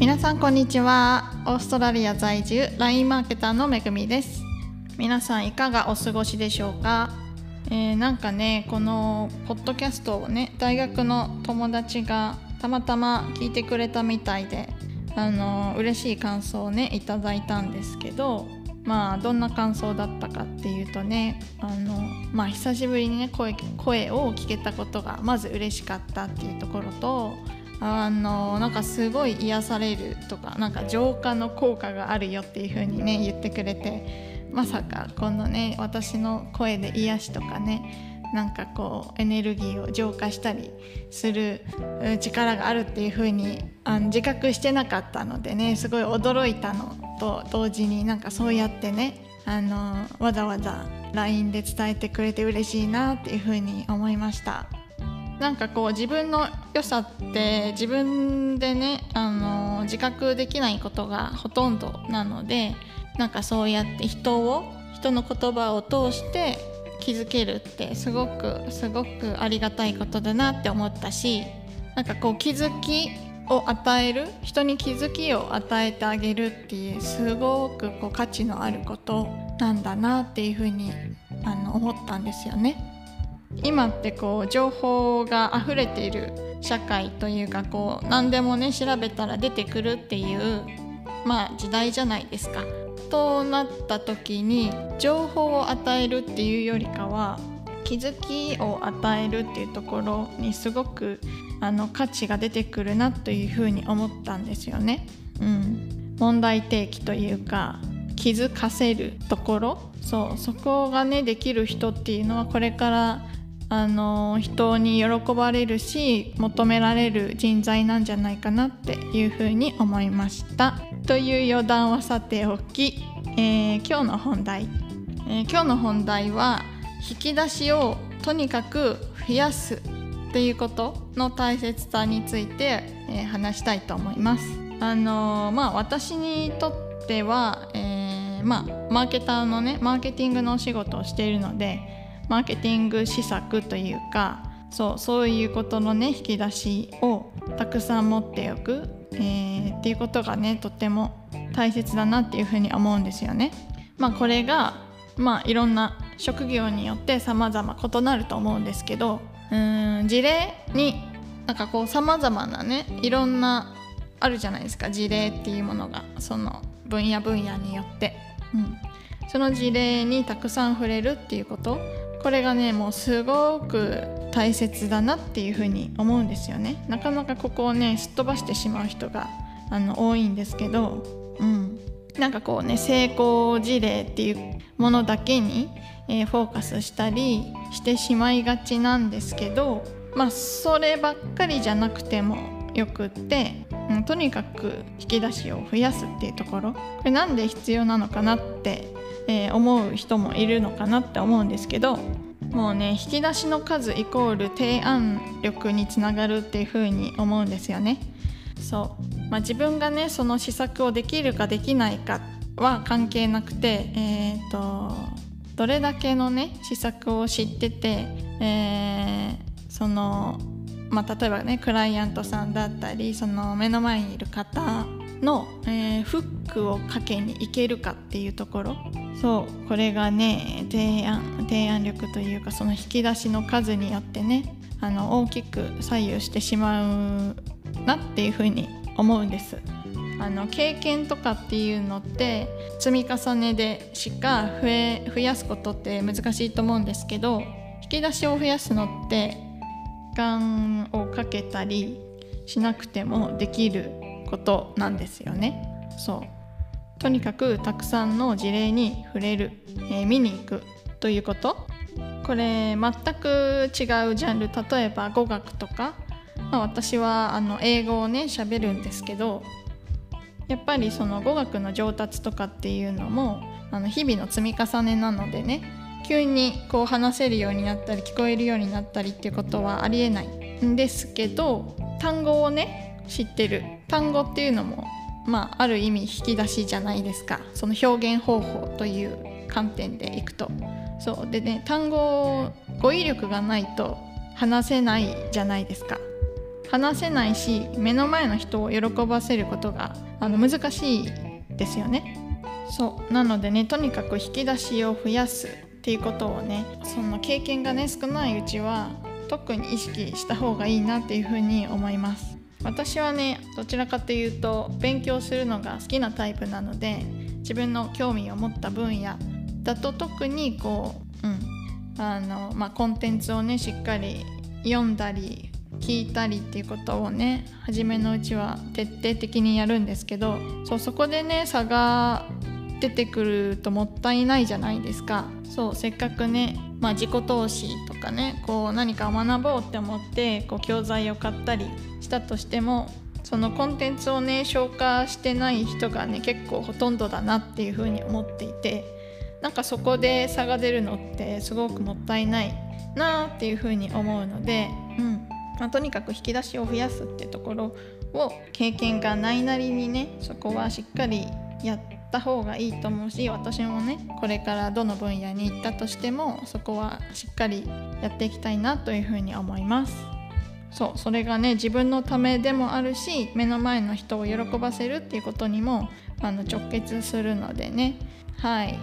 皆さんこんにちは。オーストラリア在住 LINE マーケターのめぐみです。皆さんいかがお過ごしでしょうか、えー、なんかねこのポッドキャストをね大学の友達がたまたま聞いてくれたみたいであの嬉しい感想をねいただいたんですけどまあどんな感想だったかっていうとねあのまあ久しぶりにね声声を聞けたことがまず嬉しかったっていうところとあのなんかすごい癒されるとかなんか浄化の効果があるよっていう風にね言ってくれてまさかこのね私の声で癒しとかねなんかこうエネルギーを浄化したりする力があるっていう風にあに自覚してなかったのでねすごい驚いたのと同時になんかそうやってねあのわざわざ LINE で伝えてくれて嬉しいなっていう風に思いました。なんかこう自分の良さって自分でねあの自覚できないことがほとんどなのでなんかそうやって人を人の言葉を通して気づけるってすごくすごくありがたいことだなって思ったしなんかこう気づきを与える人に気づきを与えてあげるっていうすごくこう価値のあることなんだなっていうふうにあの思ったんですよね。今ってこう情報が溢れている社会というかこう何でもね調べたら出てくるっていうまあ時代じゃないですか。となった時に情報を与えるっていうよりかは気づきを与えるっていうところにすごくあの価値が出てくるなというふうに思ったんですよね。うん、問題提起というか気づかせるところそうそこがねできる人っていうのはこれからあの人に喜ばれるし求められる人材なんじゃないかなっていうふうに思いました。という余談はさておき、えー、今日の本題、えー、今日の本題は引き出しをとにかく増やすっていうことの大切さについて、えー、話したいと思います。あのまあ私にとっては、えまあ、マーケターのねマーケティングのお仕事をしているのでマーケティング施策というかそうそういうことのね引き出しをたくさん持っておく、えー、っていうことがねとっても大切だなっていうふうに思うんですよね。まあ、これが、まあ、いろんな職業によって様々異なると思うんですけどうん事例になんかこう様々なねいろんなあるじゃないですか。事例っていうものがその分野分野によって、うん、その事例にたくさん触れるっていうことこれがねもうすごく大切だなっていうふうに思うんですよね。なかなかここをねすっ飛ばしてしまう人があの多いんですけど、うん、なんかこうね成功事例っていうものだけに、えー、フォーカスしたりしてしまいがちなんですけどまあそればっかりじゃなくてもよくって、うん、とにかく引き出しを増やすっていうところ。これなんで必要なのかなってえー、思う人もいるのかなって思うんですけどもうね引き出しの数イコール提案力につながるっていう風に思うんですよね。そう、まあ、自分がねその施策をできるかできないかは関係なくて、えーと、どれだけのね施策を知ってて、えー、そのまあ、例えばねクライアントさんだったりその目の前にいる方の、えー、フックをかけにいけるかっていうところそうこれがね提案提案力というかその引き出しの数によってねあの大きく左右してしまうなっていうふうに思うんです。あの経験とかっていうのって積み重ねでしか増え増やすことって難しいと思うんですけど引き出しを増やすのって時間をかけたりしなくてもできることなんですよね。そう。とにかくたくさんの事例に触れる、えー、見に行くということ。これ全く違うジャンル。例えば語学とか、まあ、私はあの英語をね喋るんですけどやっぱりその語学の上達とかっていうのもあの日々の積み重ねなのでね急にこう話せるようになったり聞こえるようになったりっていうことはありえないんですけど単語をね知ってる。単語っていうのもまあ、ある意味引き出しじゃないですか。その表現方法という観点でいくと。そう。でね単語語彙力がないと話せないじゃないですか。話せないし目の前の人を喜ばせることがあの難しいですよね。そう。なのでねとにかく引き出しを増やすっていうことをねその経験がね少ないうちは特に意識した方がいいなっていうふうに思います。私はねどちらかというと勉強するのが好きなタイプなので自分の興味を持った分野だと特にこう、うんあのまあ、コンテンツをねしっかり読んだり聞いたりっていうことをね初めのうちは徹底的にやるんですけどそうそこでね差が出てくるともったいないじゃないですか。そうせっかくね、まあ、自己投資とかねこう何か学ぼうって思ってこう教材を買ったりしたとしてもそのコンテンツをね消化してない人がね結構ほとんどだなっていうふうに思っていてなんかそこで差が出るのってすごくもったいないなっていうふうに思うので、うん。まあ、とにかく引き出しを増やすってところを経験がないなりにねそこはしっかりやってった方がいいと思うし私もねこれからどの分野に行ったとしてもそこはしっかりやっていきたいなというふうに思います。そうそれがね自分のためでもあるし目の前の人を喜ばせるっていうことにもあの直結するのでねはい